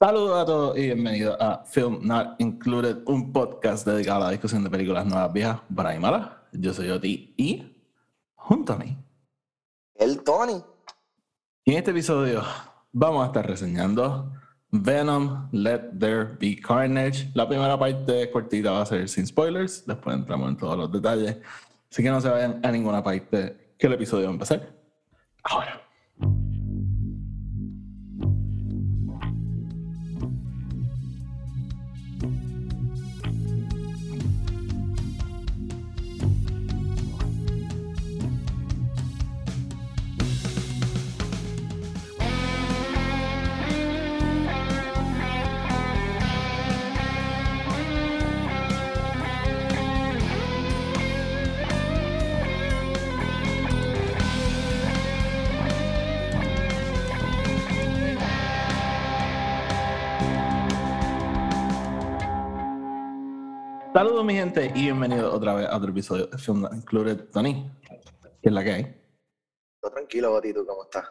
Saludos a todos y bienvenidos a Film Not Included, un podcast dedicado a la discusión de películas nuevas, viejas, buenas y malas. Yo soy Oti y junto a mí. El Tony. Y en este episodio vamos a estar reseñando Venom, Let There Be Carnage. La primera parte cortita va a ser sin spoilers, después entramos en todos los detalles. Así que no se vayan a ninguna parte que el episodio va a empezar. Ahora. Saludos mi gente y bienvenidos otra vez a otro episodio de Film Not Included. Tony, ¿qué es la que hay? Todo tranquilo, Boti, ¿tú cómo estás?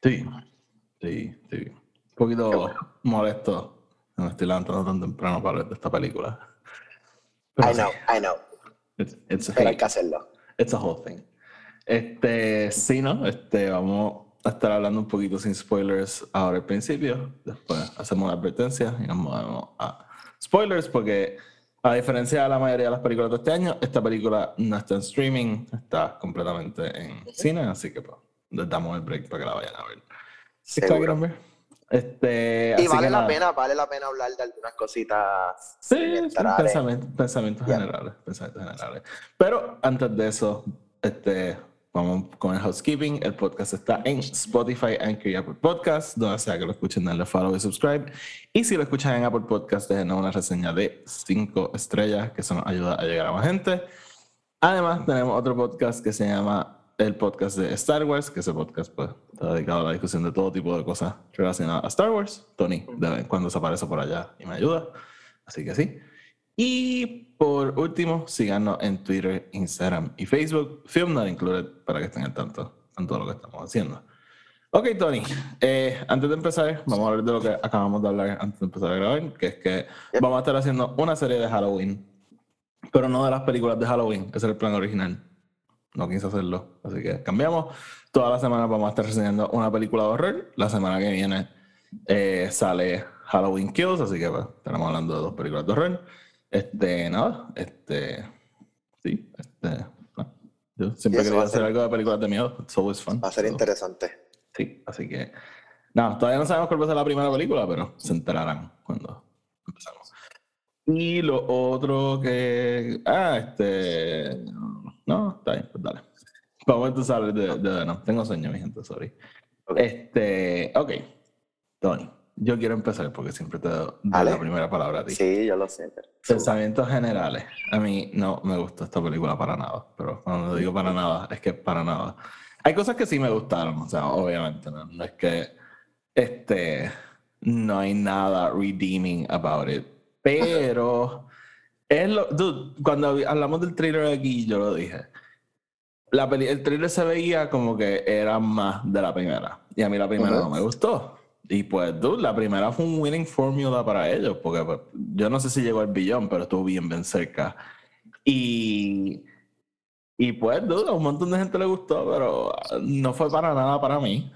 Sí, sí, sí. Un poquito molesto. No me estoy levantando tan temprano para ver esta película. Pero I sí, know, I know. It's, it's Pero hay que hacerlo. It's a whole thing. Este, sí, ¿no? Este, vamos a estar hablando un poquito sin spoilers ahora al principio. Después hacemos una advertencia y nos movemos a spoilers porque a diferencia de la mayoría de las películas de este año, esta película no está en streaming, está completamente en cine, así que pues, les damos el break para que la vayan a ver. Seguro. ver. Este, Y vale la nada. pena, vale la pena hablar de algunas cositas. Sí, pensamientos, pensamientos generales, pensamientos generales. Pero antes de eso, este, vamos con el housekeeping. El podcast está en Spotify, Anchor y Apple Podcasts, donde sea que lo escuchen, denle follow y subscribe. Y si lo escuchan en Apple Podcasts, déjenos una reseña de 5 estrellas, que eso nos ayuda a llegar a más gente. Además, tenemos otro podcast que se llama el podcast de Star Wars, que ese podcast pues, está dedicado a la discusión de todo tipo de cosas relacionadas a Star Wars. Tony, de vez en cuando se aparece por allá y me ayuda. Así que sí. Y por último, síganos en Twitter, Instagram y Facebook, Film Not Included, para que estén al tanto en todo lo que estamos haciendo. Ok, Tony, eh, antes de empezar, vamos a hablar de lo que acabamos de hablar antes de empezar a grabar, que es que vamos a estar haciendo una serie de Halloween, pero no de las películas de Halloween, ese era el plan original. No quise hacerlo, así que cambiamos. Toda la semana vamos a estar reseñando una película de horror. La semana que viene eh, sale Halloween Kills, así que pues, estaremos hablando de dos películas de horror. Este, nada, este, sí, este, no. yo siempre quería hacer ser- algo de películas de miedo, it's always fun. Va a ser So, interesante. Sí, así que, nada, todavía no sabemos cuál va a ser la primera película, pero se enterarán cuando empezamos. Y lo otro que, ah, este, no, está bien, pues dale. Vamos a hablar de, de Venom. Tengo sueño, mi gente, sorry. Ok. Este, ok, Tony, yo quiero empezar porque siempre te doy la primera palabra a ti. Sí, yo lo sé. pero- Pensamientos generales. A mí no me gustó esta película para nada, pero cuando digo para nada, es que para nada. Hay cosas que sí me gustaron, o sea, obviamente, no, No es que este, no hay nada redeeming about it, pero es lo, dude, cuando hablamos del trailer aquí, yo lo dije. La peli- el trailer se veía como que era más de la primera, y a mí la primera Ujú. no me gustó. Y pues, dude, la primera fue un winning formula para ellos, porque pues, yo no sé si llegó al billón, pero estuvo bien, bien cerca. Y, y pues, dude, a un montón de gente le gustó, pero no fue para nada para mí.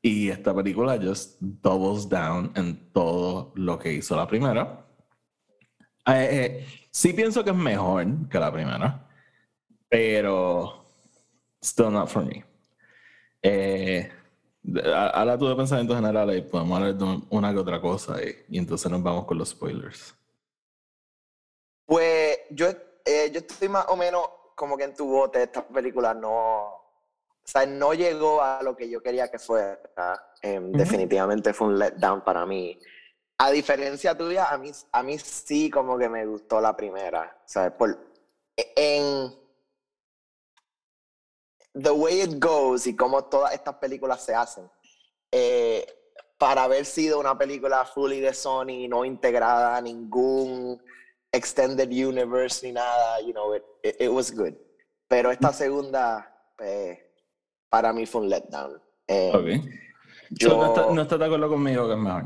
Y esta película just doubles down en todo lo que hizo la primera. Eh, eh, sí pienso que es mejor que la primera, pero still not for me. Eh, de- Ahora tuve pensamientos generales y podemos hablar de una que otra cosa y, y entonces nos vamos con los spoilers. Pues yo, eh, yo estoy más o menos como que en tu bote. Esta película no. O sea, no llegó a lo que yo quería que fuera. Em. Definitivamente fue un letdown para mí. A diferencia tuya, a mí, a mí sí como que me gustó la primera. ¿Sabes? Por, en The Way It Goes y cómo todas estas películas se hacen. eh, para haber sido una película fully de Sony, no integrada a ningún extended universe ni nada, you know, it, it, it was good. Pero esta segunda, pues, para mí fue un letdown. Eh, Ok. Yo no, está, no de acuerdo conmigo que es mejor.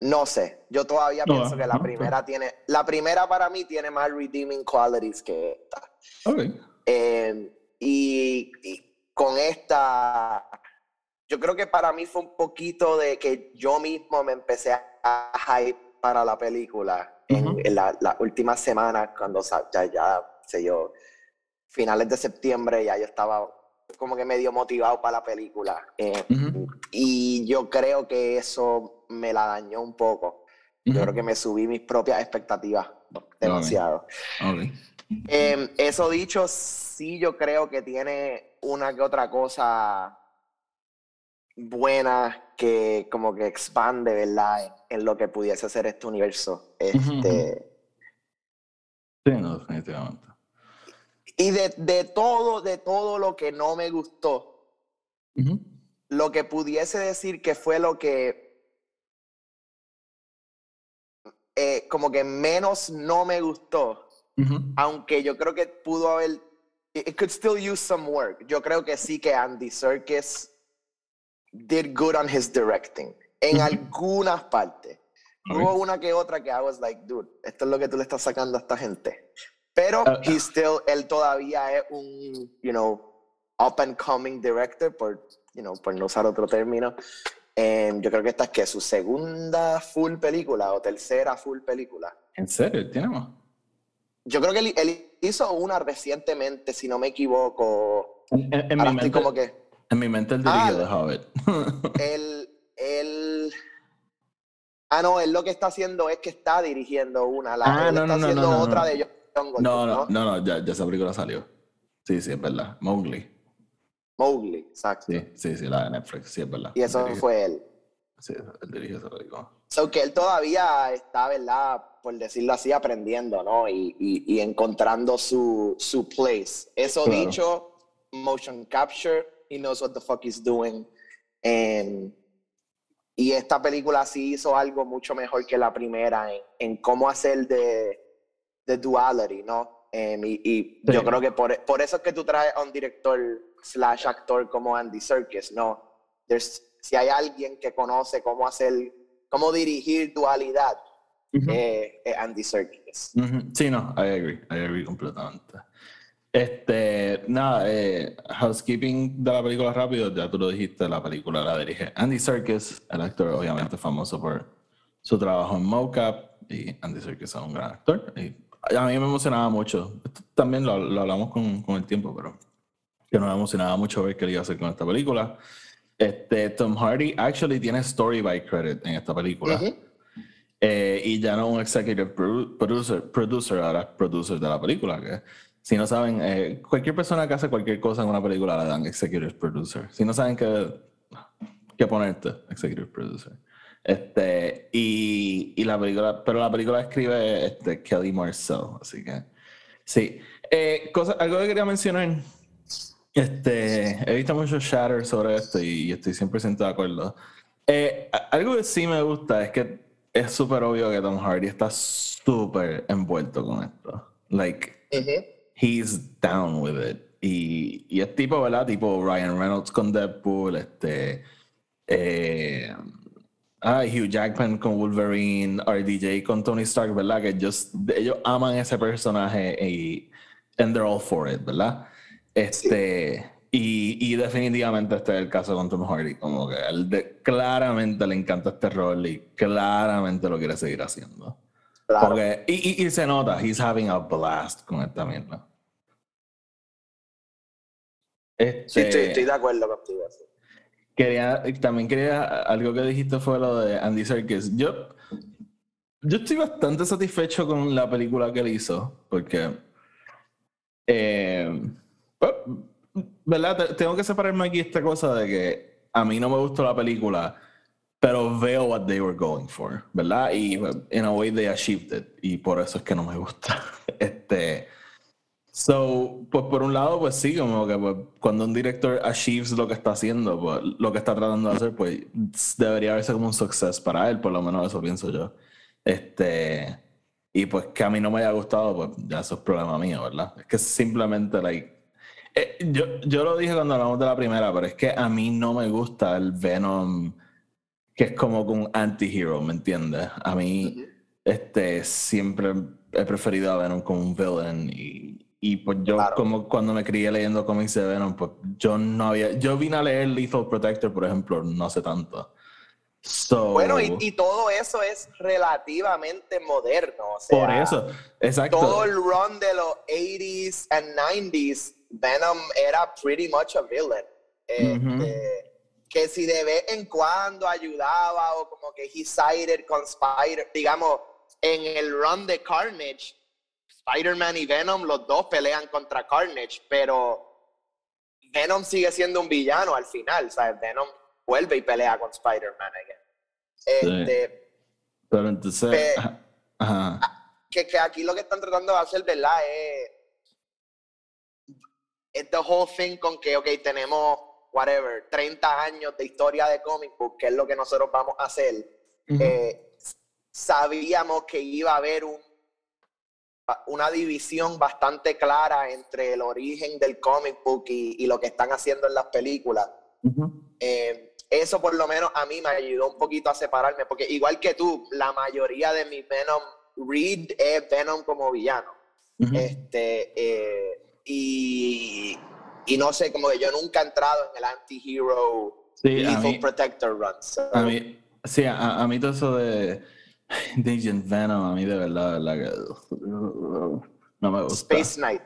No sé, yo todavía No, pienso que la no, primera tiene, la primera para mí tiene más redeeming qualities que esta. Ok. Eh, y, y con esta, yo creo que para mí fue un poquito de que yo mismo me empecé a hype para la película en, Ujú. en la, la última semana cuando ya, ya sé yo, finales de septiembre ya yo estaba como que medio motivado para la película. Eh, Ujú. y yo creo que eso me la dañó un poco. Yo creo que me subí mis propias expectativas demasiado. Ok. Em, eso dicho, sí yo creo que tiene una que otra cosa buena que como que expande, ¿verdad? En, en lo que pudiese ser este universo. Este, Sí, no, definitivamente. Y de, de todo, de todo lo que no me gustó, lo que pudiese decir que fue lo que eh, como que menos no me gustó, Aunque yo creo que pudo haber, it could still use some work. Yo creo que sí que Andy Serkis did good on his directing, en algunas partes. Hubo una que otra que I was like, dude, esto es lo que tú le estás sacando a esta gente. Pero Ah, he still, él todavía es un, you know, up and coming director, por, you know, por no usar otro término. Em, yo creo que esta es que su segunda full película o tercera full película. ¿En serio? ¿Tiene más? Yo creo que él, él hizo una recientemente, si no me equivoco. En, mi mente, como que en mi mente el Ah, dirigió de Hobbit. él, él... Ah, no, él lo que está haciendo es que está dirigiendo una. La, Ah, él no, está no, haciendo no, otra de John no, no, no, no, ya, ya esa película salió. Sí, sí, es verdad. Mowgli. Mowgli, exacto. Sí, sí, sí, la de Netflix, sí, es verdad. Y eso fue él. Sí, él película. So que él todavía está, ¿verdad? Por decirlo así, aprendiendo, ¿no? Y, y, y encontrando su, su place. Eso Claro. dicho, motion capture, he knows what the fuck he's doing. And- y esta película sí hizo algo mucho mejor que la primera en, en cómo hacer de, de duality, ¿no? Em, y y yo Sí. creo que por, por eso es que tú traes a un director slash actor como Andy Serkis, ¿no? There's- si hay alguien que conoce cómo hacer, cómo dirigir dualidad, Ujú. eh, es Andy Serkis. Ujú. Sí, no, I agree, I agree completamente. Este, nada, eh, housekeeping de la película rápido, ya tú lo dijiste, la película la dirige Andy Serkis, el actor obviamente famoso por su trabajo en mocap, y Andy Serkis es un gran actor. Y a mí me emocionaba mucho, Esto también lo, lo hablamos con, con el tiempo, pero que nos emocionaba mucho ver qué él iba a hacer con esta película. Este, Tom Hardy actually tiene story by credit en esta película. Ujú. Eh, y ya no un executive produ- producer, producer, ahora producer de la película. Que, si no saben, eh, cualquier persona que hace cualquier cosa en una película le dan executive producer. Si no saben qué, qué ponerte, executive producer. Este, y, y la película, pero la película escribe este, Kelly Marcel, así que sí. Eh, cosa, algo que quería mencionar, este, he visto muchos shatters sobre esto y, estoy 100% de acuerdo. Eh, algo que sí me gusta es que es súper obvio que Tom Hardy está súper envuelto con esto. Like, Ujú. he's down with it. Y, y es tipo, ¿verdad? Tipo Ryan Reynolds con Deadpool, este. Eh, ah, Hugh Jackman con Wolverine, RDJ con Tony Stark, ¿verdad? Que ellos, ellos aman ese personaje y and they're all for it, ¿verdad? Este. Y, y definitivamente este es el caso con Tom Hardy, como que él de- claramente le encanta este rol y claramente lo quiere seguir haciendo. Claro. Porque- y, y- y se nota, he's having a blast con esta mierda. Este, Sí, estoy, estoy de acuerdo contigo. sí. quería, también quería, algo que dijiste fue lo de Andy Serkis. Yo, yo estoy bastante satisfecho con la película que él hizo, porque, eh, ¿verdad? Te- Tengo que separarme aquí esta cosa de que a mí no me gustó la película, pero veo what they were going for, ¿verdad? Y in a way they achieved it, y por eso es que no me gusta. Este, so, pues por un lado, pues sí, como que pues, cuando un director achieves lo que está haciendo, pues lo que está tratando de hacer, pues debería verse como un success para él, por lo menos eso pienso yo. Este, y pues que a mí no me haya gustado, pues ya eso es problema mío, ¿verdad? Es que simplemente, like, Eh, yo, yo lo dije cuando hablamos de la primera, pero es que a mí no me gusta el Venom que es como un anti-hero, ¿me entiendes? A mí, este, siempre he preferido a Venom como un villain y, y pues yo como cuando me crié leyendo cómics de Venom, pues yo no había, yo vine a leer Lethal Protector, por ejemplo, no sé tanto. bueno, y, y, todo eso es relativamente moderno. O sea, por eso, exacto. Todo el run de los 80s and 90s Venom era pretty much a villain. Este, que si de vez en cuando ayudaba o como que he sided con Spider, digamos, en el run de Carnage, Spider-Man y Venom, los dos pelean contra Carnage, pero Venom sigue siendo un villano al final, ¿sabes? Venom vuelve y pelea con Spider-Man again. Este, pero entonces... Que, que aquí lo que están tratando de hacer, ¿verdad? Es es the whole thing con que, ok, tenemos, whatever, 30 años de historia de comic book, que es lo que nosotros vamos a hacer. Eh, sabíamos que iba a haber un, una división bastante clara entre el origen del comic book y, lo que están haciendo en las películas. Eh, eso por lo menos a mí me ayudó un poquito a separarme, porque igual que tú, la mayoría de mi Venom read es Venom como villano. Este, eh, y, y no sé, como que yo nunca he entrado en el anti-hero sí, Protector run. A mí, sí, a, mí todo eso de, de Agent Venom, a mí de verdad, no me gusta. Space Knight.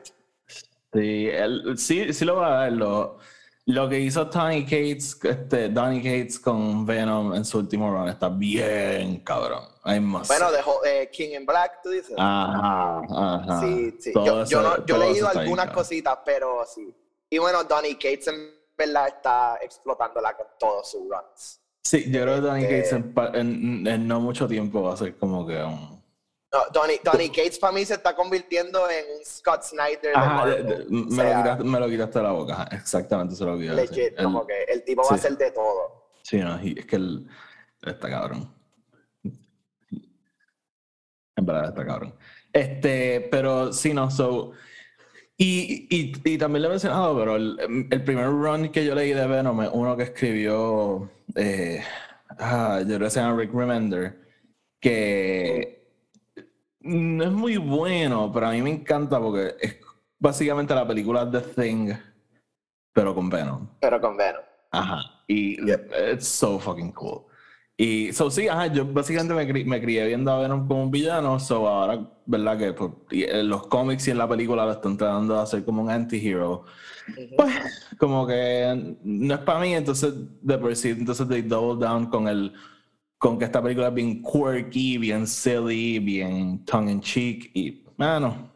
Sí, sí, sí lo va a dar. Lo, lo que hizo Tony Cates, este, Donny Cates con Venom en su último run está bien cabrón. Bueno, de eh, King in Black, tú dices. Ajá, ajá. Sí, sí. Yo, yo, no, yo he leído algunas cositas, pero sí. Y bueno, Donny Cates en verdad está explotándola con todos sus runs. Sí, yo creo que Donny este Cates en, en, no mucho tiempo va a ser como que un no, Donny, Donny Cates para mí se está convirtiendo en un Scott Snyder. me, lo quitaste, de la boca, exactamente se lo olvidé. Legit, como que el tipo va a ser de todo. Sí, no, es que él está cabrón. En verdad está cabrón. Este, pero sí, no, so. Y, y, y también le he mencionado, pero el, el, primer run que yo leí de Venom es uno que escribió, eh, ah, yo creo que se llama Rick Remender, que no es muy bueno, pero a mí me encanta porque es básicamente la película The Thing, pero con Venom. Pero con Venom. Ajá. Y it's so fucking cool. Y so, sí, ajá, yo básicamente me, me crié viendo a Venom como un villano, so ahora, ¿verdad? Que pues, los cómics y en la película lo están tratando de hacer como un anti-hero. Pues, como que no es para mí, entonces, de por sí, entonces they double down con el con que esta película es bien quirky, bien silly, bien tongue in cheek y, bueno,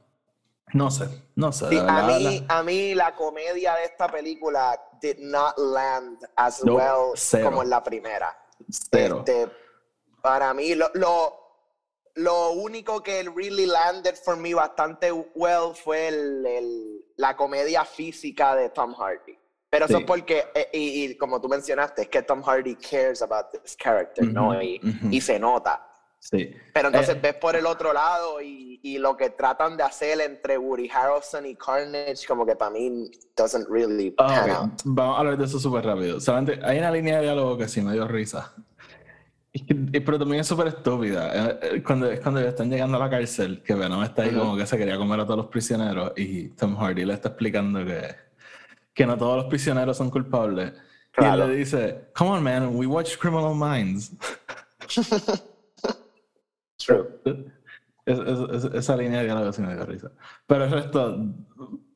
no sé, no sé. a, mí, a mí la comedia de esta película did not land as well como en la primera. Este, para mí, lo, lo, único que really landed for me bastante well fue el, la comedia física de Tom Hardy. Pero eso es porque, eh, y, como tú mencionaste, es que Tom Hardy cares about this character, ¿no? Y, y, se nota. Sí. Pero entonces eh, ves por el otro lado y, y, lo que tratan de hacer entre Woody Harrelson y Carnage, como que para mí doesn't really ah, pan out. Vamos a hablar de eso súper rápido. Solamente hay una línea de diálogo que sí me dio risa. Pero también es súper estúpida. Eh, cuando, cuando están llegando a la cárcel, que Venom está ahí como que se quería comer a todos los prisioneros y Tom Hardy le está explicando que que no todos los prisioneros son culpables. Y él le dice, come on man, we watch Criminal Minds. True. esa línea de diálogo sí me dio risa. Pero el resto,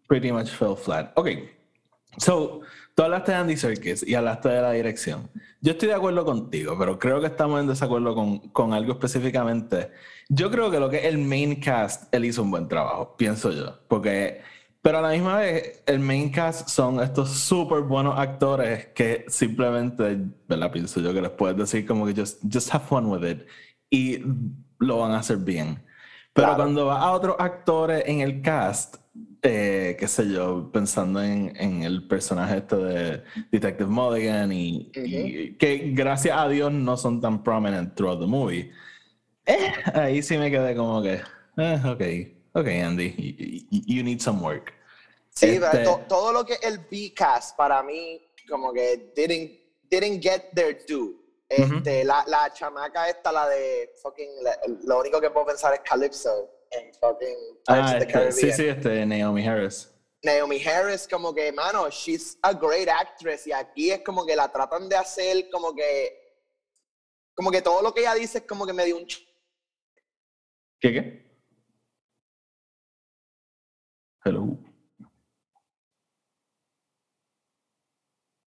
pretty much fell flat. Ok, so, tú hablaste de Andy Serkis y hablaste de la dirección. Yo estoy de acuerdo contigo, pero creo que estamos en desacuerdo con, con algo específicamente. Yo creo que lo que es el main cast, él hizo un buen trabajo, pienso yo. Porque pero a la misma vez, el main cast son estos súper buenos actores que simplemente, ¿verdad? Pienso yo que les puedes decir como que just, just have fun with it y lo van a hacer bien. Pero cuando va a otros actores en el cast, eh, qué sé yo, pensando en, en, el personaje este de Detective Mulligan y, que gracias a Dios no son tan prominent throughout the movie, eh, ahí sí me quedé como que, eh, ok, ok, Andy, you, need some work. Sí, Este- to- todo lo que el B-cast para mí, como que didn't, didn't get their due. Este, la, la chamaca esta, la de fucking, la- lo único que puedo pensar es Calypso en fucking Pirates Ah, of the este, Caribbean. sí, sí, este, Naomi Harris. Naomi Harris, como que, mano, she's a great actress y aquí es como que la tratan de hacer como que, como que todo lo que ella dice es como que me dio un ch- ¿Qué qué? Hello.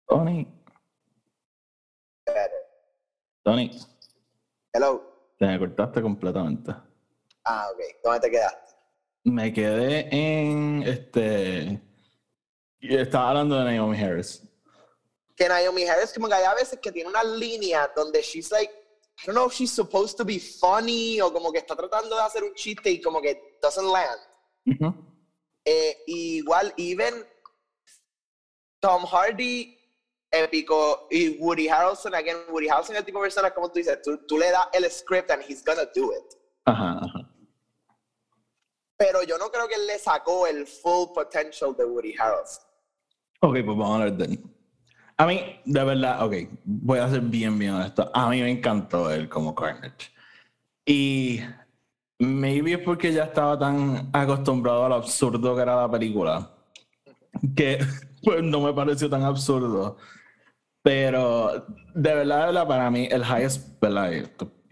Tony. Tony, Hello. te me cortaste completamente. Ah, ok. ¿Dónde te quedaste? Me quedé en este. Estaba hablando de Naomi Harris. que Naomi Harris como que hay a veces que tiene una línea donde she's like, I don't know if she's supposed to be funny o como que está tratando de hacer un chiste y como que doesn't land. Ujú. Eh, igual, even Tom Hardy, épico, y Woody Harrelson, again, Woody Harrelson es el tipo de persona, como tú dices, tú, tú le das el script and he's gonna do it. Ajá, ajá. Pero yo no creo que él le sacó el full potential de Woody Harrelson. Ok, pues vamos a ver. de- A mí, de verdad, ok, voy a ser bien, bien honesto. A mí me encantó él como Carnage. Y maybe es porque ya estaba tan acostumbrado a lo absurdo que era la película, que pues no me pareció tan absurdo. Pero de verdad, de para mí, el highest, ¿verdad?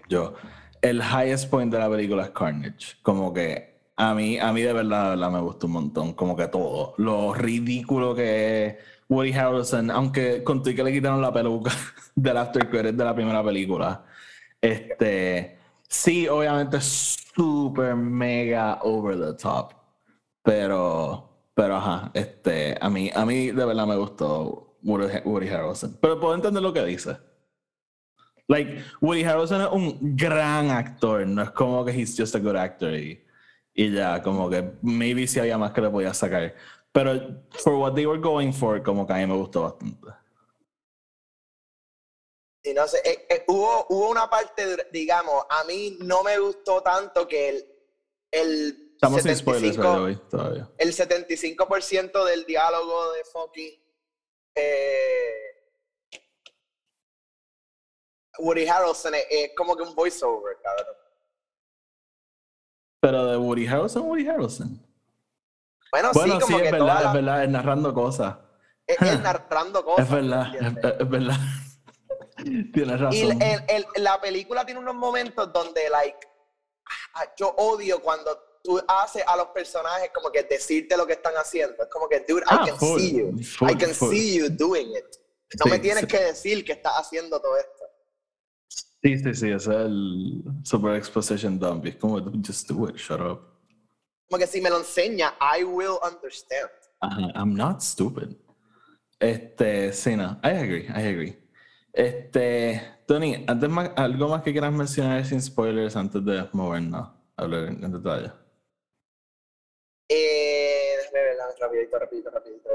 Yo, el highest point de la película es Carnage. Como que a mí, a mí de verdad, de verdad me gustó un montón. Como que todo. Lo ridículo que es Woody Harrelson, aunque conté que le quitaron la peluca del after credit de la primera película. Este, sí, obviamente es súper mega over the top. Pero, pero ajá, este, a mí, a mí de verdad me gustó Woody, Harrelson. Pero puedo entender lo que dice. Like, Woody Harrelson es un gran actor, no es como que he's just a good actor y, y ya, como que maybe si había más que le podía sacar. Pero for what they were going for, como que a mí me gustó bastante. Y no sé, eh, eh, hubo, hubo una parte, digamos, a mí no me gustó tanto que el, el Estamos sin spoilers, by the 75 way, todavía. el 75% del diálogo de fucking eh, Woody Harrelson es, es como que un voiceover, cabrón. Pero de Woody Harrelson, Woody Harrelson. Bueno, Bueno, sí, sí, como es que verdad, toda es verdad, es narrando cosas. es, es narrando cosas. Es verdad, ¿me es, es verdad. Tienes razón. Y el- el- el- la película tiene unos momentos donde, like, ah, yo odio cuando tú haces a los personajes como que decirte lo que están haciendo. Es como que, dude, I Ah, can full, see you. full, I can full. see you doing it. No Sí, me tienes sí. que decir que estás haciendo todo esto. Sí, sí, sí, ese es el super exposition dump. Es como, just do it, shut up. Como que si me lo enseña, I will understand. I'm not stupid. Este, sí, no, I agree, I agree. Este, Tony, antes más, algo más que quieras mencionar sin spoilers antes de movernos a hablar en detalle. Eh, déjame ver, dame, rapidito, rapidito, rapidito.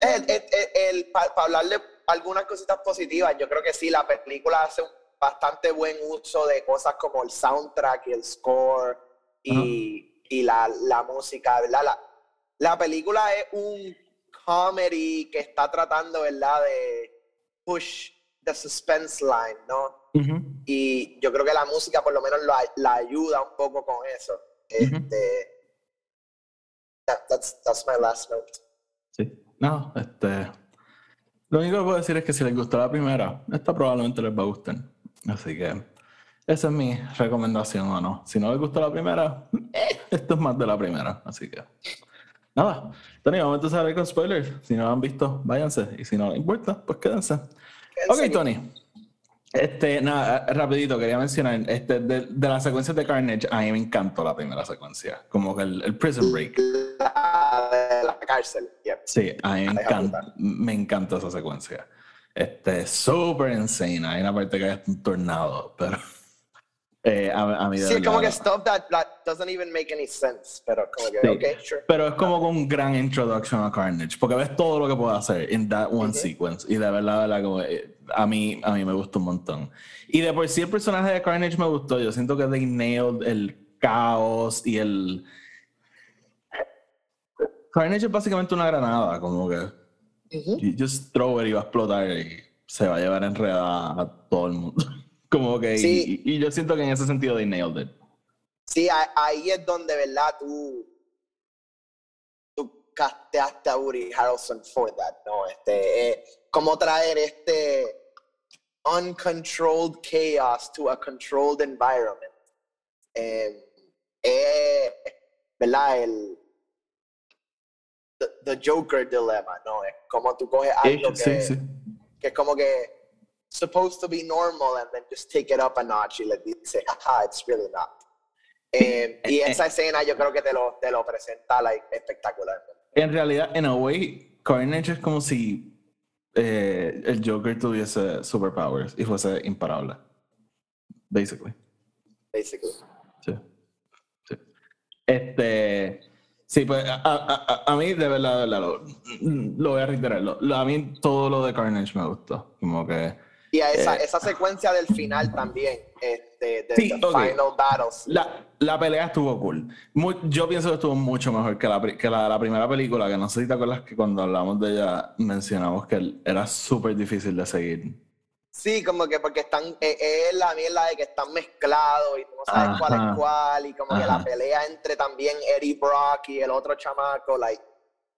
El, el, el, para hablarle algunas cositas positivas, yo creo que sí, la película hace un bastante buen uso de cosas como el soundtrack y el score y, y la, la música, ¿verdad? La, la película es un comedy que está tratando, ¿verdad? De push the suspense line, ¿no? Y yo creo que la música por lo menos la ayuda un poco con eso. Este, that- that's, that's my last note. Sí. No, este. Lo único que puedo decir es que si les gustó la primera, esta probablemente les va a gustar. Así que esa es mi recomendación o no. Si no les gustó la primera, eh, esto es más de la primera. Así que nada. Tony, vamos a empezar con spoilers. Si no lo han visto, váyanse. Y si no les importa, pues quédense. ¿En Ok? Tony. Este, nada, eh, rapidito, quería mencionar, este, de, de las secuencias de Carnage, a mí me encantó la primera secuencia, como que el, el Prison Break. La de la cárcel. yep. Sí, a mí me encanta, me encanta esa secuencia. Este, súper insane. Hay una parte que hay un tornado, pero eh, a, a mí Sí, es como que stuff that, that doesn't even make any sense. Pero como que, Sí. ok, sure. Pero es como con un gran introduction a Carnage, porque ves todo lo que puede hacer en that one Ujú. sequence. Y de verdad, de verdad, como, eh, a, mí, a mí me gustó un montón. Y de por sí el personaje de Carnage me gustó. Yo siento que they nailed el caos y el... Carnage es básicamente una granada, como que you just throw it y va a explotar y se va a llevar enredada a todo el mundo. como que, Sí. y, y yo siento que en ese sentido they nailed it. Sí, ahí es donde, ¿verdad? Tú, tú casteaste a Woody Harrelson for that, ¿no? Este, eh, cómo traer este uncontrolled chaos to a controlled environment. Eh, eh. El the, the Joker dilemma, ¿no? Es como tú coges algo Sí, que, sí. que es como que supposed to be normal and then just take it up a notch y le dice, haha, it's really not. Eh, y esa escena yo creo que te lo, te lo presenta like, espectacular. En realidad, en a way, Carnage es como si eh, el Joker tuviese superpowers y fuese imparable. Basically. Basically. Sí. Sí. Este. Sí, pues a, a- a- a mí, de verdad, de verdad, lo, lo voy a reiterar. lo- a mí todo lo de Carnage me gustó. Como que. Y a esa, Eh. esa secuencia del final también, este, de Sí, the final battles. La, la pelea estuvo cool. Mu- yo pienso que estuvo mucho mejor que la, que la primera película, que no sé si te acuerdas que cuando hablamos de ella mencionamos que era súper difícil de seguir. Sí, como que porque están, eh, es la mierda de que están mezclados y tú no sabes cuál es cuál, y como que la pelea entre también Eddie Brock y el otro chamaco, like,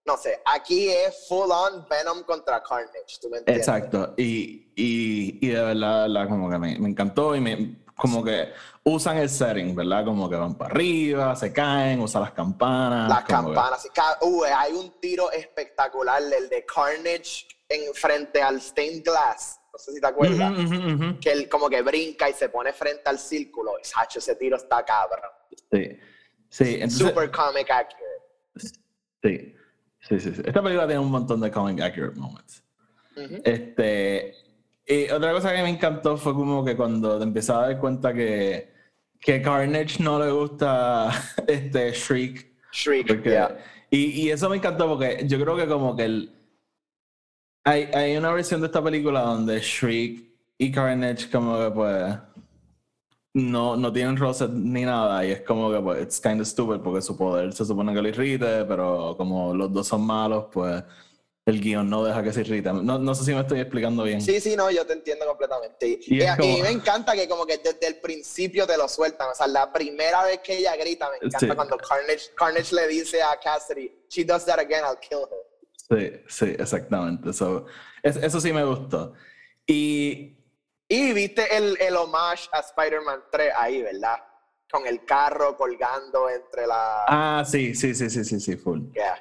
no sé, aquí es full on Venom contra Carnage, ¿tú me entiendes? Exacto. Y, y, y de verdad, como que me, me encantó y me, como que usan el setting, ¿verdad? Como que van para arriba, se caen, usan las campanas. Las que- campanas. ca- uh, hay un tiro espectacular, el de Carnage en frente al stained glass. No sé si te acuerdas. Que él como que brinca y se pone frente al círculo. Y, Sacho, ese tiro está cabrón. Sí. Sí, entonces, Super comic accurate. sí. Sí, sí, sí. Esta película tiene un montón de comic accurate moments. Este, y otra cosa que me encantó fue como que cuando te empiezas a dar cuenta que, que Carnage no le gusta este Shriek. Shriek, Porque, yeah. y, y eso me encantó porque yo creo que como que el, hay, hay una versión de esta película donde Shriek y Carnage como que pues no, no tienen roces ni nada y es como que pues it's kind of stupid porque su poder se supone que lo irrite, pero como los dos son malos pues el guion no deja que se irriten. No, no sé si me estoy explicando bien. Sí, sí, no, yo te entiendo completamente. Y, Y y- como- y me encanta que como que desde el principio te lo sueltan. O sea, la primera vez que ella grita, me encanta Sí. cuando Carnage, Carnage le dice a Cassidy, she does that again, I'll kill her. Sí, sí, exactamente. So, es- eso sí me gustó. Y Y viste el, el homage a Spider-Man 3 ahí, ¿verdad? Con el carro colgando entre la... ah, sí, sí, sí, sí, sí, sí, full. Yeah.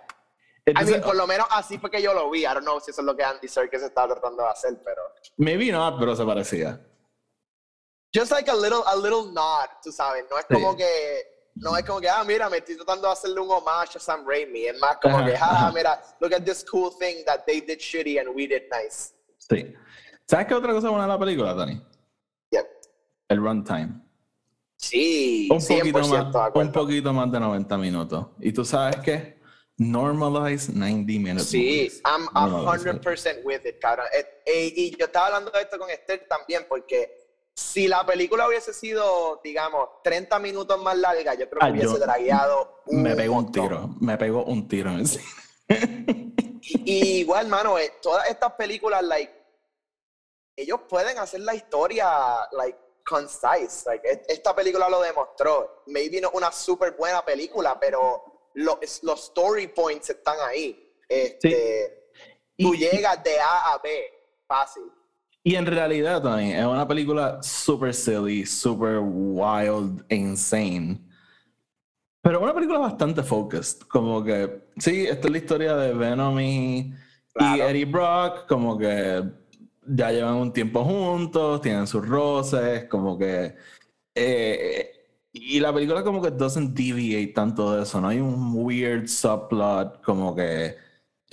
I Entonces, mean, por lo menos así fue que yo lo vi. I don't know si eso es lo que Andy Serkis estaba tratando de hacer, pero... maybe not, pero se parecía. Just like a little, a little nod, tú sabes. No es Sí. como que... No es como que, ah, mira, me estoy tratando de hacerle un homage a Sam Raimi. Es más como Ajá, que, ah, ajá. mira, look at this cool thing that they did shitty and we did nice. Sí. ¿Sabes qué otra cosa buena de la película, Tony? Yep. El runtime. Sí, Un 100% poquito, más, un poquito más de 90 minutos. ¿Y tú sabes qué? Normalize 90 minutes. Sí, I'm a Normalize it. 100% with it, cabrón. Eh, eh, y yo estaba hablando de esto con Esther también, porque si la película hubiese sido, digamos, 30 minutos más larga, yo creo que Ah, hubiese dragueado un Me pegó un tiro. Me pegó un tiro en el cine. Y, y igual, mano, eh, todas estas películas, like, ellos pueden hacer la historia, like, concise. Like, es- esta película lo demostró. Maybe no es una súper buena película, pero lo- es- los story points están ahí. Este, Tú Y- llegas de A a B, fácil. Y en realidad, Tony, es una película super silly, super wild e insane. Pero una película bastante focused. Como que, sí, esta es la historia de Venom y. Eddie Brock. Como que ya llevan un tiempo juntos, tienen sus roces, como que. eh, y la película, como que doesn't deviate tanto de eso. No hay un weird subplot, como que. es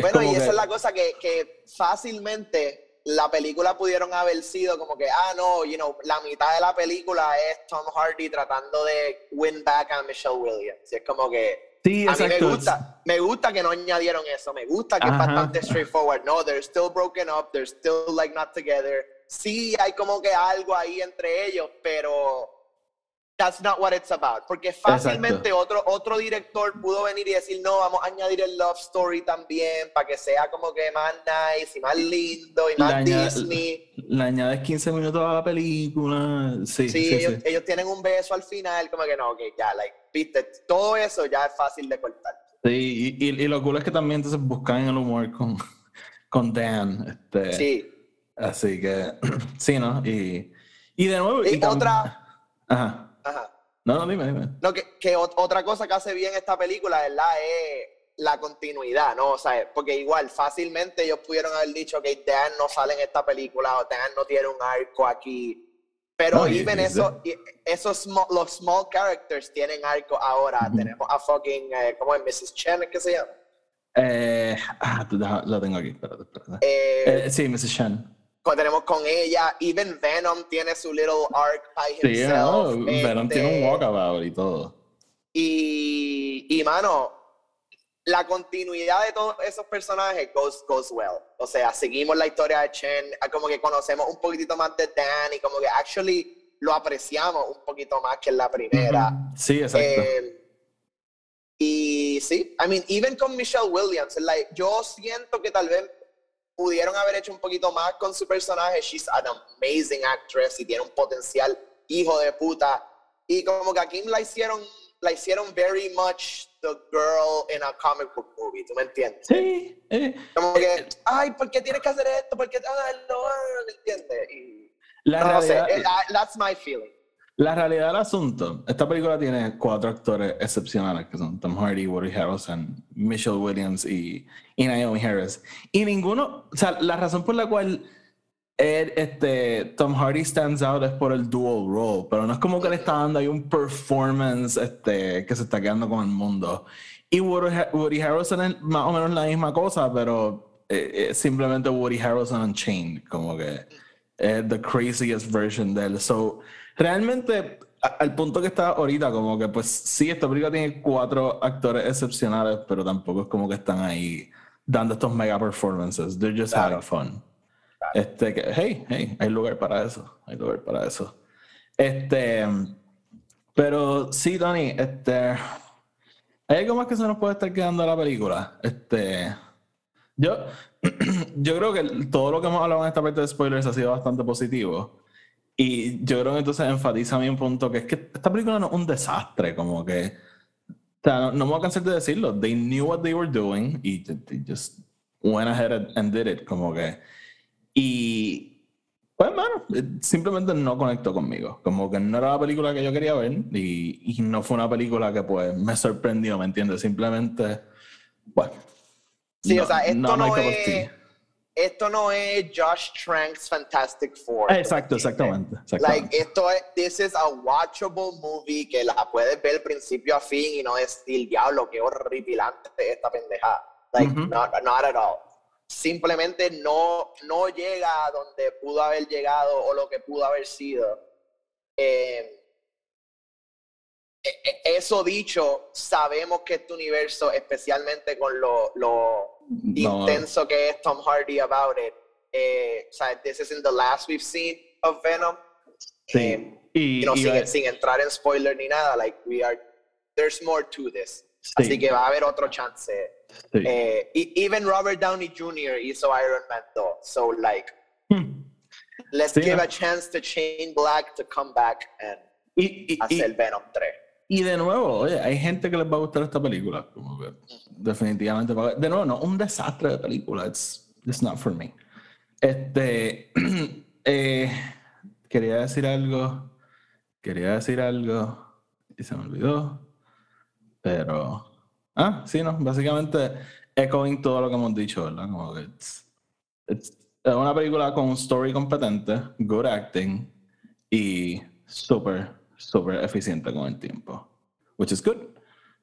Bueno, como y esa que- es la cosa que, que fácilmente la película pudieron haber sido como que, ah, no, you know, la mitad de la película es Tom Hardy tratando de win back a Michelle Williams. Y es como que Sí, a mí me gusta, me gusta que no añadieron eso, me gusta que Ajá. es bastante straightforward. No, they're still broken up, they're still like not together. Sí, hay como que algo ahí entre ellos, pero that's not what it's about. Porque fácilmente otro, otro director pudo venir y decir, no, vamos a añadir el love story también para que sea como que más nice y más lindo y más Disney. Le añades 15 minutos a la película. Sí, sí, ellos, tienen un beso al final, como que no, ok, ya, like, viste, todo eso ya es fácil de cortar. Sí, y, y, lo cool es que también entonces buscan el humor con, con Dan. Este, sí. Así que, sí, ¿no? Y, y de nuevo. Y, otra. Ajá. No, no, dime, dime. No, que, otra cosa que hace bien esta película, ¿verdad? Es la continuidad, ¿no? O sea, porque igual, fácilmente ellos pudieron haber dicho que Dan no sale en esta película o Dan no tiene un arco aquí. Pero even eso, esos los small characters tienen arco ahora. Tenemos a fucking, eh, ¿cómo es? Mrs. Chen, ¿qué se llama? Eh, ah, lo tengo aquí, espérate, espérate. Eh, eh, sí, Mrs. Chen tenemos con ella. Even Venom tiene su little arc by himself. Sí, Venom tiene un este, walkabout y todo. Y, y, mano, la continuidad de todos esos personajes goes, goes well. O sea, seguimos la historia de Chen, como que conocemos un poquitito más de Dan y como que actually lo apreciamos un poquito más que en la primera. Sí, exacto. Eh, y sí, I mean, even con Michelle Williams, like, yo siento que tal vez pudieron haber hecho un poquito más con su personaje. She's an amazing actress y tiene un potencial hijo de puta. Y como que a Kim la hicieron, la hicieron very much the girl in a comic book movie, ¿tú me entiendes? Sí. Eh, como que, eh, ay, ¿por qué tienes que hacer esto? ¿Por qué? Ah, no, ¿me entiendes? Y, la no, realidad, sé, that's my feeling. La realidad del asunto, esta película tiene cuatro actores excepcionales que son Tom Hardy, Woody Harrelson, Michelle Williams y, Naomi Harris. Y ninguno, o sea, la razón por la cual este, Tom Hardy stands out es por el dual role, pero no es como que le está dando ahí un performance este, que se está quedando con el mundo. Y Woody, Harrelson es más o menos la misma cosa, pero eh, simplemente Woody Harrelson Unchained, como que es the craziest version de él. So, realmente, al punto que está ahorita, como que pues sí, esta película tiene cuatro actores excepcionales, pero tampoco es como que están ahí dando estos mega performances. They're just having fun. Este, que, hey, hey, hay lugar para eso. Hay lugar para eso. Este, pero sí, Tony, este, ¿hay algo más que se nos puede estar quedando de la película? Este, yo, yo creo que todo lo que hemos hablado en esta parte de spoilers ha sido bastante positivo. Y yo creo que entonces enfatiza a mí un punto que es que esta película no es un desastre, como que. O sea, no, me voy a cansar de decirlo. They knew what they were doing y they just went ahead and did it, como que. Y. Pues, bueno, simplemente no conectó conmigo. Como que no era la película que yo quería ver y, y no fue una película que, pues, me sorprendió, ¿me entiendes? Simplemente. Bueno. Sí, o sea, esto no, no es esto no es Josh Trank's Fantastic Four. Exacto, exactamente, exactamente. Like, esto es, this is a watchable movie que la puedes ver principio a fin y no decir, diablo, qué horripilante esta pendejada. Like, not, not, at all. Simplemente no, no llega a donde pudo haber llegado o lo que pudo haber sido. Eh, e, e, eso dicho, sabemos que este universo, especialmente con lo, intenso que es Tom Hardy about it. Eh, o sea, this isn't the last we've seen of Venom. Sí. Eh, y, no, sin, sin, entrar en spoiler ni nada, like, we are, there's more to this. Así que va a haber otro chance. Sí. Eh, even Robert Downey Jr. hizo Iron Man 2. So, like, hmm. let's give a chance to Shane Black to come back and y, hacer Venom 3. Y de nuevo, oye, hay gente que les va a gustar esta película. Como que definitivamente. De nuevo, no, un desastre de película. It's, it's not for me. Este. eh, quería decir algo. Quería decir algo. Y se me olvidó. Pero. Ah, sí, no. Básicamente, echoing todo lo que hemos dicho, ¿verdad? Como que es una película con un story competente, good acting y súper súper eficiente con el tiempo. Which is good.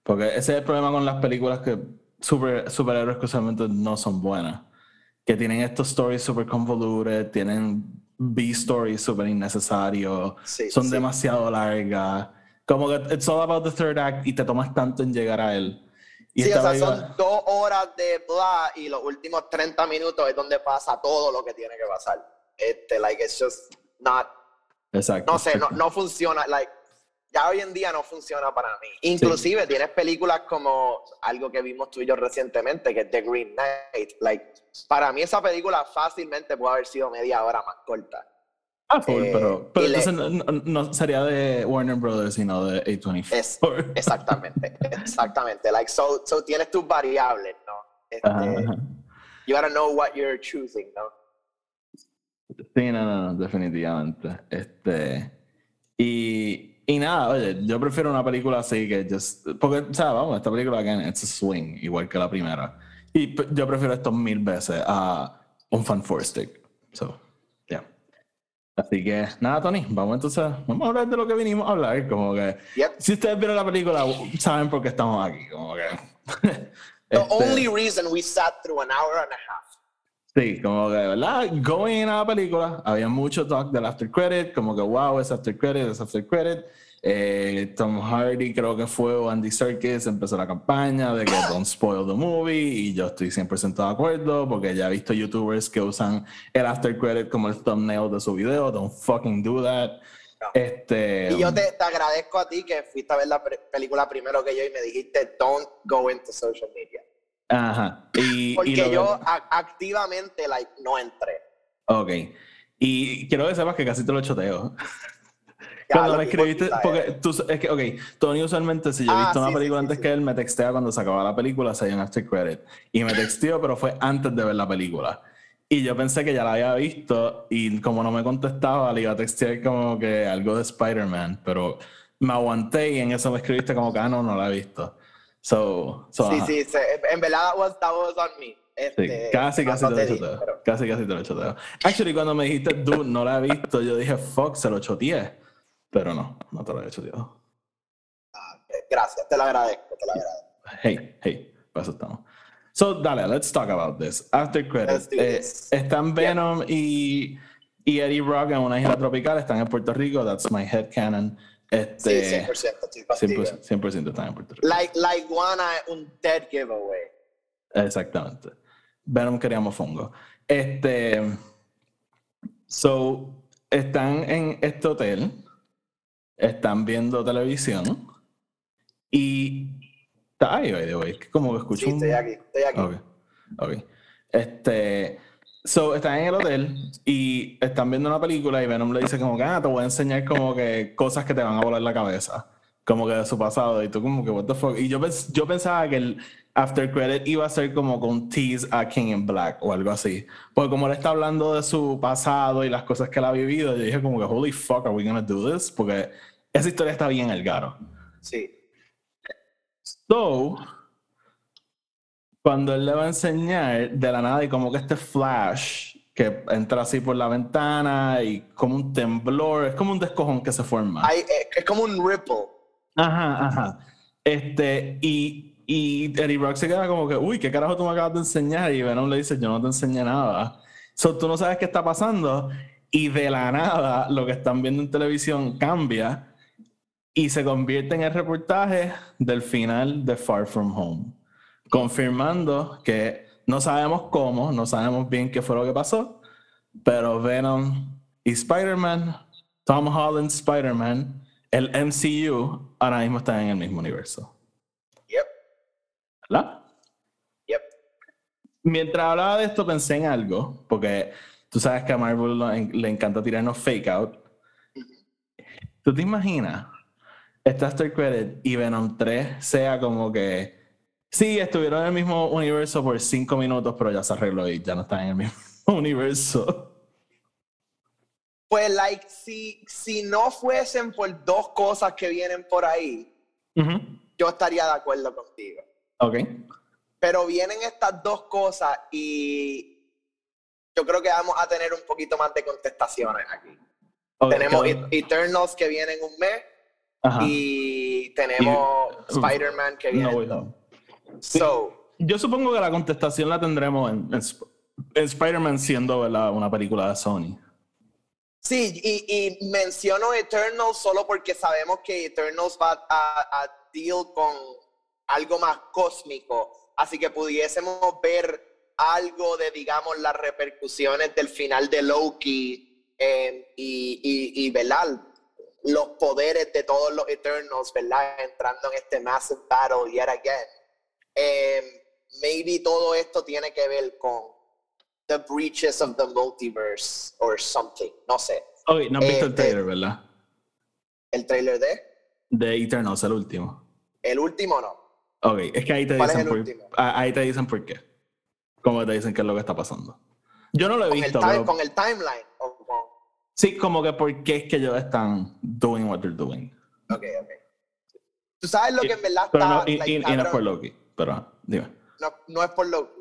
Porque ese es el problema con las películas que super, superhéroes que usualmente no son buenas. Que tienen estos stories super convoluted, tienen B-stories super innecesarios, son demasiado largas. Como que it's all about the third act y te tomas tanto en llegar a él. Y sí, o sea, son dos horas de bla y los últimos 30 minutos es donde pasa todo lo que tiene que pasar. Este, like, it's just not Exacto. No sé, no, no funciona. Like, ya hoy en día no funciona para mí. Inclusive tienes películas como algo que vimos tú y yo recientemente, que es The Green Knight. Like, para mí esa película fácilmente puede haber sido media hora más corta. Ah, full, pero, pero entonces no, sería de Warner Brothers, sino de A24. exactamente, exactamente. Like, so, so tienes tus variables, ¿no? Este, you gotta know what you're choosing, ¿no? Sí, no, no, no, definitivamente. Este, y, y nada, oye, yo prefiero una película así que just, porque, o sea, vamos, esta película, again, it's a swing, igual que la primera. Y yo prefiero esto mil veces a un fan stick. So, yeah. Así que, nada, Tony, vamos entonces, vamos a hablar de lo que vinimos a hablar. Como que, si ustedes vieron la película, saben por qué estamos aquí. Como que. The este, only reason we sat through an hour and a half. Sí, como que, ¿verdad? Going in a la película, había mucho talk del after credit, como que, wow, es after credit, es after credit. Eh, Tom Hardy creo que fue o Andy Serkis empezó la campaña de que don't spoil the movie y yo estoy 100% de acuerdo porque ya he visto youtubers que usan el after credit como el thumbnail de su video, don't fucking do that. Este, y yo te, te, agradezco a ti que fuiste a ver la película primero que yo y me dijiste don't go into social media. Ajá. Y, Porque yo activamente like, no entré. Ok. Y quiero que sepas que casi te lo choteo. cuando me escribiste, porque tú, es que, ok, Tony usualmente si yo he ah, visto una película antes que él, me textea cuando se acaba la película, se hay un after credit. Y me texteó, pero fue antes de ver la película. Y yo pensé que ya la había visto y como no me contestaba, le iba a textear como que algo de Spider-Man, pero me aguanté y en eso me escribiste como que, ah, no, no la he visto. So, sí, sí, sí, en verdad was, that was on me. Este, casi, casi te lo choteo. Pero... Casi, casi te lo choteo. Actually, cuando me dijiste, dude, no la he visto, yo dije, fuck, se lo choteé. Pero no, no te lo he choteado. Ah, gracias, te lo agradezco, te lo agradezco. Hey, hey, para eso estamos. So, dale, let's talk about this. After credits. Eh, están Venom y, y Eddie Rock en una isla tropical, están en Puerto Rico, that's my head canon. Este, sí, 100%, 100%, están en Puerto Rico. Like, la iguana un dead giveaway. Exactamente. Venom queríamos fungo. Este. So, están en este hotel, están viendo televisión y. Está ahí, by the way. Como que escucho. Sí, estoy aquí, estoy aquí. Ok. Ok. Este. So, están en el hotel y están viendo una película y Venom le dice como que, ah, te voy a enseñar como que cosas que te van a volar la cabeza. Como que de su pasado. Y tú como que, what the fuck. Y yo, yo pensaba que el after credit iba a ser como con tease a King in Black o algo así. Porque como él está hablando de su pasado y las cosas que él ha vivido, yo dije como que, holy fuck, are we gonna do this? Porque esa historia está bien el garo. Sí. So, cuando él le va a enseñar de la nada y como que este flash que entra así por la ventana y como un temblor, es como un descojón que se forma. Eh, es como un ripple. Ajá, ajá. Este, y, y Eddie Brock se queda como que, uy, ¿qué carajo tú me acabas de enseñar? Y Venom le dice, yo no te enseñé nada. So, tú no sabes qué está pasando y de la nada lo que están viendo en televisión cambia y se convierte en el reportaje del final de Far From Home confirmando que no sabemos cómo, no sabemos bien qué fue lo que pasó, pero Venom y Spider-Man, Tom Holland Spider-Man, el MCU, ahora mismo están en el mismo universo. Yep. ¿Verdad? Yep. Mientras hablaba de esto pensé en algo, porque tú sabes que a Marvel le encanta tirarnos fake out. ¿Tú te imaginas? Esta After Credit y Venom 3 sea como que Sí, estuvieron en el mismo universo por cinco minutos, pero ya se arregló y ya no están en el mismo universo. Pues, like, si, si no fuesen por dos cosas que vienen por ahí, yo estaría de acuerdo contigo. Ok. Pero vienen estas dos cosas y yo creo que vamos a tener un poquito más de contestaciones aquí. Tenemos Eternals que vienen un mes y tenemos Spider-Man que viene. No, yo supongo que la contestación la tendremos en, Spider-Man siendo una película de Sony. Sí, y, menciono Eternals solo porque sabemos que Eternals va a, deal con algo más cósmico, así que pudiésemos ver algo de, digamos, las repercusiones del final de Loki eh, y, y, y los poderes de todos los Eternals, ¿verdad? Entrando en este massive battle yet again. Em, maybe todo esto tiene que ver con the breaches of the multiverse or something, no sé. Ok, no has visto el Este- trailer, ¿verdad? ¿El trailer de? De Eternals, el último. El último no. Ok, es que ahí te ¿Cuál es dicen el por, ah, ahí te dicen por qué. Como te dicen qué es lo que está pasando. Yo no lo he Con el, visto, time- pero con el timeline. o con- sí, como que por qué es que ellos están doing what they're doing. Ok, ok. Tú sabes lo que en verdad Pero está. no, y, like, y- y no es por Loki, pero dime. no, no es por Loki.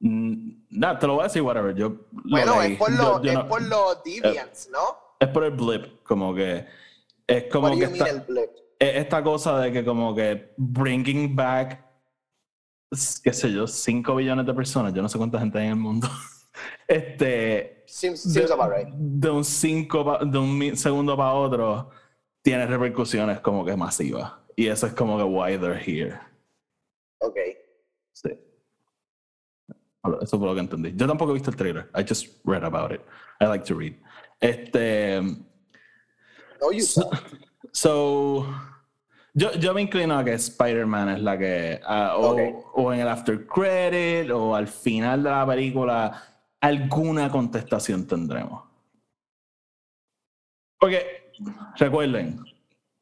Mm, Nada, te lo voy a decir, whatever. Yo lo Bueno, es por, lo, yo es no- por los Deviants, ¿no? es por el blip, como que es como que está, el blip? es esta cosa de que como que bringing back, qué sé yo, 5 billones de personas, yo no sé cuánta gente hay en el mundo, este, Seems, de, seems about right. de un, cinco pa- de un segundo para otro, tiene repercusiones como que masivas. Y eso es como que why they're here. Ok. Sí. Eso fue lo que entendí. Yo tampoco he visto el trailer. I just read about it. I like to read. Este. No, you So, so, yo, yo me inclino a que Spider-Man es la que. ah, o, Ok. o en el after credit o al final de la película, alguna contestación tendremos. Porque, recuerden,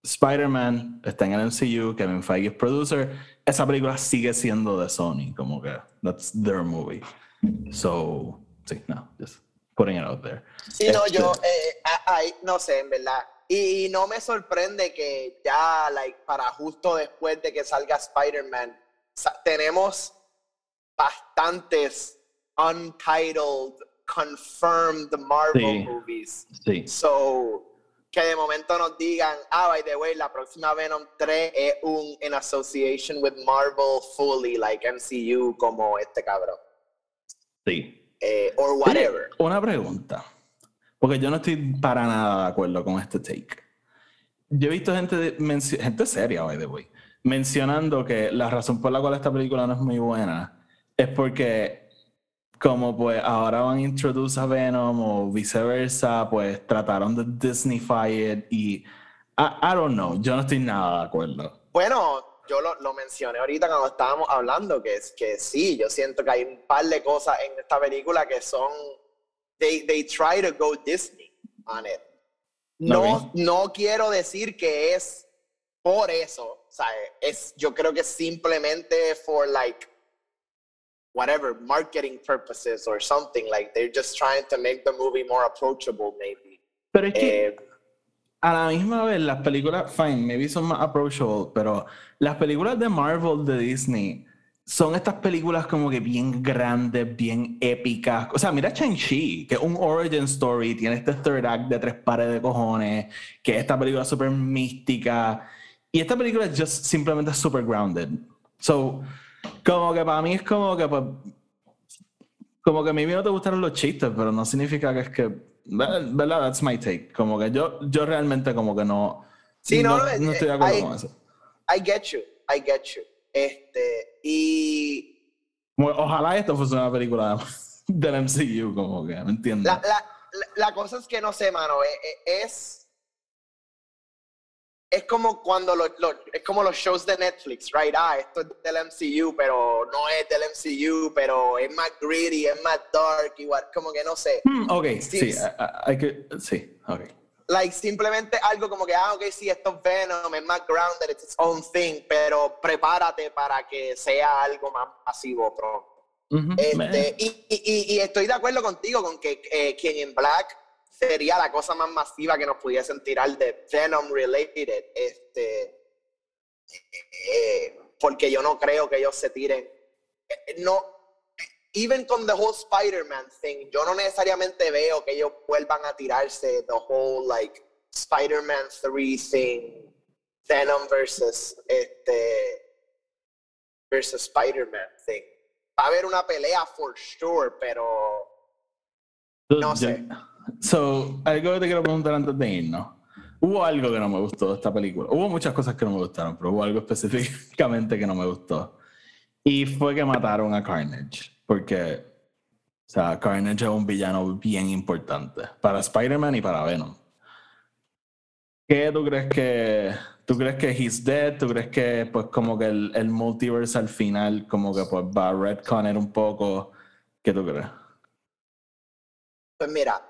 Spider-Man está en el MCU, Kevin Feige es producer. Esa película sigue siendo de Sony, como que that's their movie. So, sí, no, just putting it out there. Sí, no, Este- yo, eh, a- ay, no sé, en verdad. Y, y no me sorprende que ya, like, para justo después de que salga Spider-Man, sa- tenemos bastantes untitled, confirmed Marvel Sí. movies. Sí. So, que de momento nos digan, ah, by the way, la próxima Venom 3 es un in association with Marvel fully, like MCU, como este cabrón. Sí. Eh, or whatever. Una pregunta. Porque yo no estoy para nada de acuerdo con este take. Yo he visto gente, de- gente seria, by the way, mencionando que la razón por la cual esta película no es muy buena es porque como pues ahora van a introducir a Venom o viceversa, pues trataron de Disneyfy it y I, I don't know, yo no estoy nada de acuerdo. Bueno, yo lo, lo mencioné ahorita cuando estábamos hablando, que, es, que sí, yo siento que hay un par de cosas en esta película que son, they, they try to go Disney on it. No, no quiero decir que es por eso, o sea, es, yo creo que simplemente for like, whatever, marketing purposes or something, like they're just trying to make the movie more approachable maybe. Pero es que Eh, a la misma vez, las películas, fine, maybe son más approachable, pero las películas de Marvel, de Disney, son estas películas como que bien grandes, bien épicas. O sea, mira Shang-Chi, que es un origin story, tiene este third act de tres pares de cojones, que es esta película súper mística. Y esta película es just simplemente super grounded. So, como que para mí es como que, pues, como que a mí no te gustaron los chistes, pero no significa que es que, ¿verdad? That's my take. Como que yo, yo realmente como que no, Sí, no, no, no, no estoy de eh, acuerdo hay- con eso. I get you, I get you. Este, y ojalá esto fuese una película del MCU, como que, ¿me entiendes? La, la, la, cosa es que no sé, mano, eh, eh, es. Es como cuando lo, lo- es como los shows de Netflix, right? Ah, esto es del MCU, pero no es del MCU, pero es más gritty, es más dark, igual, como que no sé. Hmm, ok, Sí, sí, sí. a- a- hay que, sí, ok. Like, simplemente algo como que, ah, ok, sí, esto es Venom, es más grounded, it's its own thing, pero prepárate para que sea algo más masivo pronto. Este, y, y- y- y estoy de acuerdo contigo con que eh, King in Black sería la cosa más masiva que nos pudiesen tirar de Venom related. Este, eh, porque yo no creo que ellos se tiren. eh, No, even con the whole Spider-Man thing, yo no necesariamente veo que ellos vuelvan a tirarse the whole like Spider-Man 3 thing, Venom versus este versus Spider-Man thing. Va a haber una pelea for sure, pero no sé. So, algo que te quiero preguntar antes de irnos. Hubo algo que no me gustó de esta película. Hubo muchas cosas que no me gustaron, pero hubo algo específicamente que no me gustó. Y fue que mataron a Carnage. Porque, o sea, Carnage es un villano bien importante para Spider-Man y para Venom. ¿Qué tú crees que tú crees que he's dead? ¿Tú crees que pues como que el, el multiverse al final como que pues va a retconner un poco? ¿Qué tú crees? Pues mira,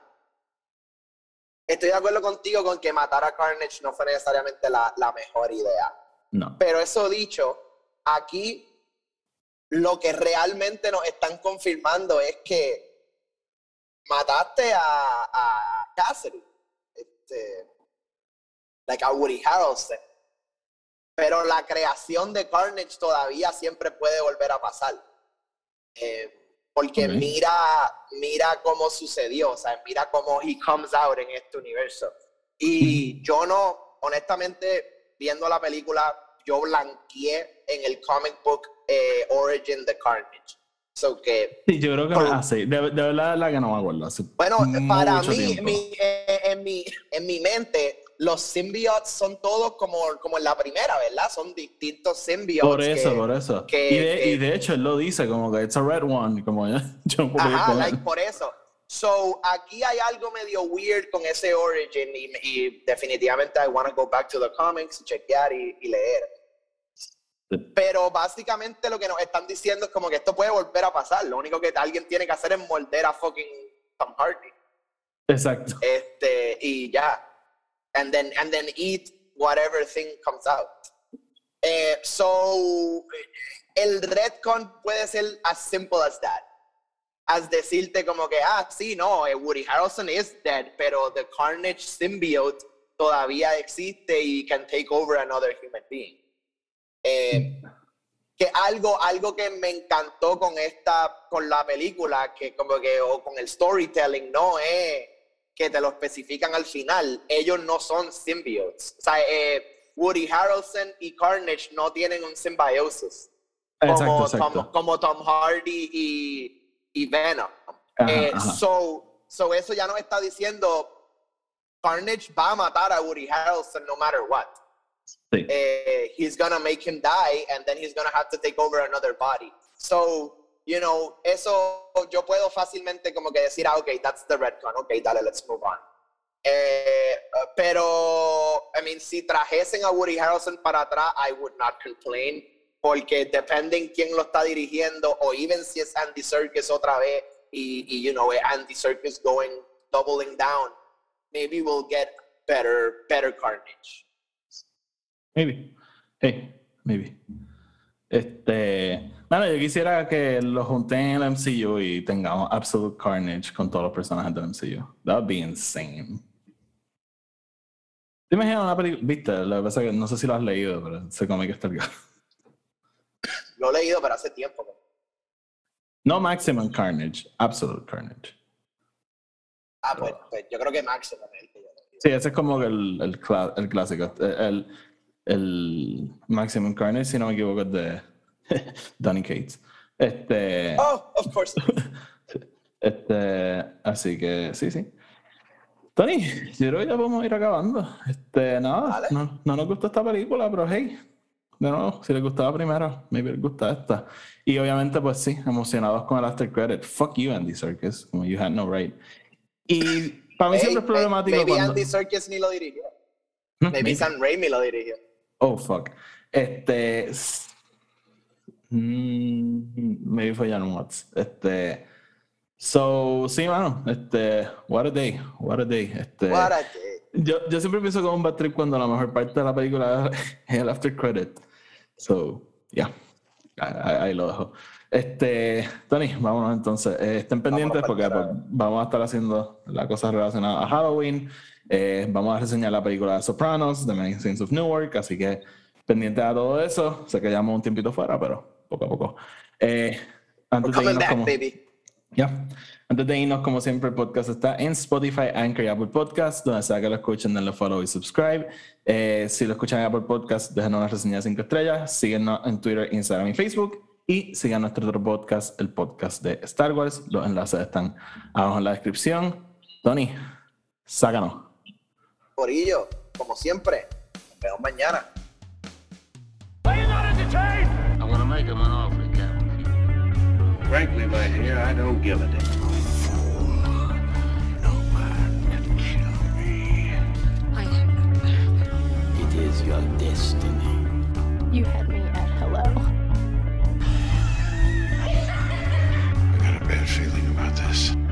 estoy de acuerdo contigo con que matar a Carnage no fue necesariamente la, la mejor idea. No. Pero eso dicho, aquí lo que realmente nos están confirmando es que mataste a, a Cassidy, este, like a Woody Harrelson. Pero la creación de Carnage todavía siempre puede volver a pasar. Eh, porque mira, mira cómo sucedió, o sea, mira cómo he comes out en este universo. Y yo no, honestamente, viendo la película, yo blanqueé en el comic book eh, Origin de Carnage. So que, Sí, yo creo que Por- ah, sí. De, de verdad la que no me acuerdo. Hace bueno, para mí, mi- eh, en, mi, en mi mente, los symbiotes son todos como, como en la primera, ¿verdad? Son distintos symbiotes. Por eso, que- por eso. que- y, de, que- y de hecho él lo dice como que it's a red one, como yo puedo Ajá, like, por eso. So, aquí hay algo medio weird con ese origin y, y definitivamente I want to go back to the comics, chequear y, y leer. Pero básicamente lo que nos están diciendo es como que esto puede volver a pasar. Lo único que alguien tiene que hacer es morder a fucking Tom Hardy. Exacto. Este, y ya. And then, and then eat whatever thing comes out. Eh, so, el retcon puede ser as simple as that. As decirte como que, ah, sí, no, eh, Woody Harrelson is dead, pero the Carnage symbiote todavía existe y can take over another human being. Eh, que algo, algo que me encantó con esta, con la película, que como que, o con el storytelling, no es que te lo especifican al final. Ellos no son symbiotes. O sea, eh, Woody Harrelson y Carnage no tienen un symbiosis. Exacto, Como, exacto. Tom, como Tom Hardy y, y Venom. Ajá, Eh, ajá. so, so eso ya nos está diciendo Carnage va a matar a Woody Harrelson no matter what. Sí. eh, he's gonna make him die and then he's gonna have to take over another body. So, you know, eso yo puedo fácilmente como que decir, ah, ok, that's the retcon, ok, dale, let's move on. Eh, pero, I mean, si trajesen a Woody Harrelson para atrás, I would not complain, porque depending quién lo está dirigiendo, o even si es Andy Serkis otra vez, y, y you know, eh, Andy Serkis going, doubling down, maybe we'll get better, better Carnage. Maybe. Hey, maybe. Este. Bueno, yo quisiera que lo junten en el MCU y tengamos Absolute Carnage con todos los personajes del MCU. That would be insane. ¿Te imaginas una película? Viste, lo que pasa es que no sé si lo has leído, pero ese cómic está el Lo he leído, pero hace tiempo. No Maximum Carnage, Absolute Carnage. Ah, pues, pues yo creo que Maximum es el que yo leí. Sí, ese es como que el, el, cla- el clásico. El, el Maximum Carnage, si no me equivoco, es de Donny Cates. Este. Oh, of course. Este, así que sí, sí. Tony, yo creo que ya podemos ir acabando. Este, nada, Vale. no, no nos gustó esta película, pero hey, de nuevo, si les gustaba primero, maybe les gusta esta. Y obviamente, pues sí, emocionados con el after credit. Fuck you, Andy Serkis, como you had no right. Y para mí Hey, siempre es problemático Maybe cuando... Andy Serkis ni lo dirigió. Hmm, Maybe maybe. Sam Raimi lo dirigió. Oh, fuck. Este. Mm, maybe fue Jan Watts. Este. So, sí, mano. Este. What a day. What a day. Este. What a day. Yo, yo siempre pienso como un bad trip cuando la mejor parte de la película es el after credit. So, yeah. Ahí, lo dejo. Este, Tony, vámonos entonces. Eh, estén pendientes porque pues, vamos a estar haciendo las cosas relacionadas a Halloween. Eh, vamos a reseñar la película de Sopranos, The Magazines of Newark, así que pendientes a todo eso. Sé que llevamos un tiempito fuera, pero poco a poco. Eh, antes de irnos back, como- baby. ya. Antes de irnos, como siempre, el podcast está en Spotify, Anchor y Apple Podcast. Donde sea que lo escuchen, denle follow y subscribe. Eh, si lo escuchan en Apple Podcast, déjenos una reseña de 5 estrellas. Síguenos en Twitter, Instagram y Facebook. Y sigan nuestro otro podcast, el podcast de Star Wars. Los enlaces están abajo en la descripción. Tony, sácanos. Corillo, como siempre, nos vemos mañana. make him an offer he can't. Frankly, my dear, I don't give a damn. your destiny. You had me at hello. I got a bad feeling about this.